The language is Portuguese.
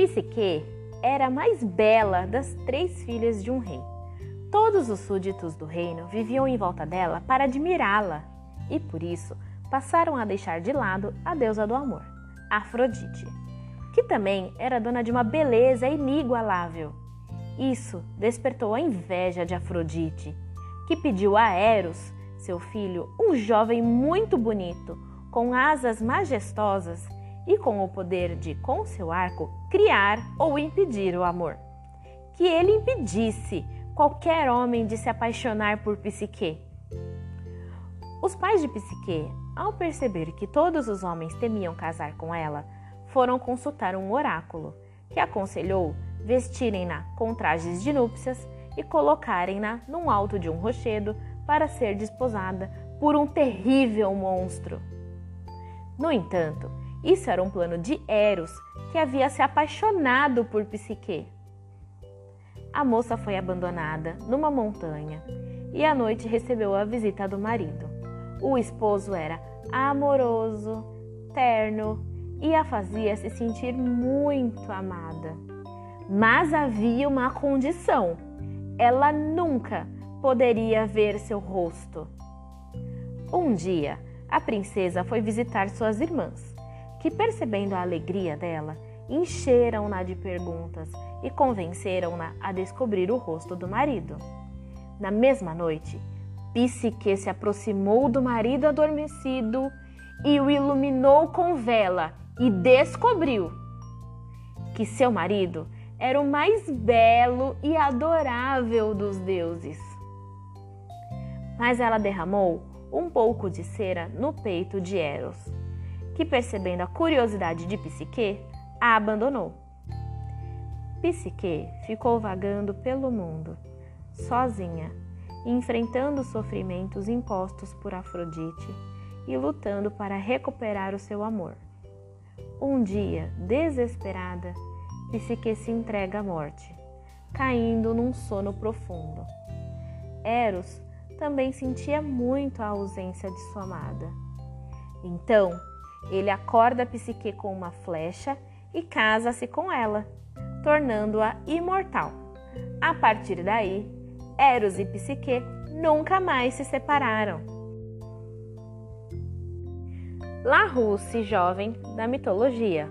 Psique era a mais bela das três filhas de um rei. Todos os súditos do reino viviam em volta dela para admirá-la e por isso passaram a deixar de lado a deusa do amor, Afrodite, que também era dona de uma beleza inigualável. Isso despertou a inveja de Afrodite, que pediu a Eros, seu filho, um jovem muito bonito, com asas majestosas e com o poder de, com seu arco, criar ou impedir o amor. Que ele impedisse qualquer homem de se apaixonar por Psique. Os pais de Psique, ao perceber que todos os homens temiam casar com ela, foram consultar um oráculo, que aconselhou vestirem-na com trajes de núpcias e colocarem-na num alto de um rochedo para ser desposada por um terrível monstro. No entanto, isso era um plano de Eros, que havia se apaixonado por Psique. A moça foi abandonada numa montanha e à noite recebeu a visita do marido. O esposo era amoroso, terno e a fazia se sentir muito amada. Mas havia uma condição: ela nunca poderia ver seu rosto. Um dia, a princesa foi visitar suas irmãs, que, percebendo a alegria dela, encheram-na de perguntas e convenceram-na a descobrir o rosto do marido. Na mesma noite, Psique se aproximou do marido adormecido e o iluminou com vela e descobriu que seu marido era o mais belo e adorável dos deuses. Mas ela derramou um pouco de cera no peito de Eros, que, percebendo a curiosidade de Psique, a abandonou. Psique ficou vagando pelo mundo, sozinha, enfrentando os sofrimentos impostos por Afrodite e lutando para recuperar o seu amor. Um dia, desesperada, Psique se entrega à morte, caindo num sono profundo. Eros também sentia muito a ausência de sua amada. Então, ele acorda Psique com uma flecha e casa-se com ela tornando-a imortal. A partir daí, Eros e Psique nunca mais se separaram. Larousse, jovem da mitologia.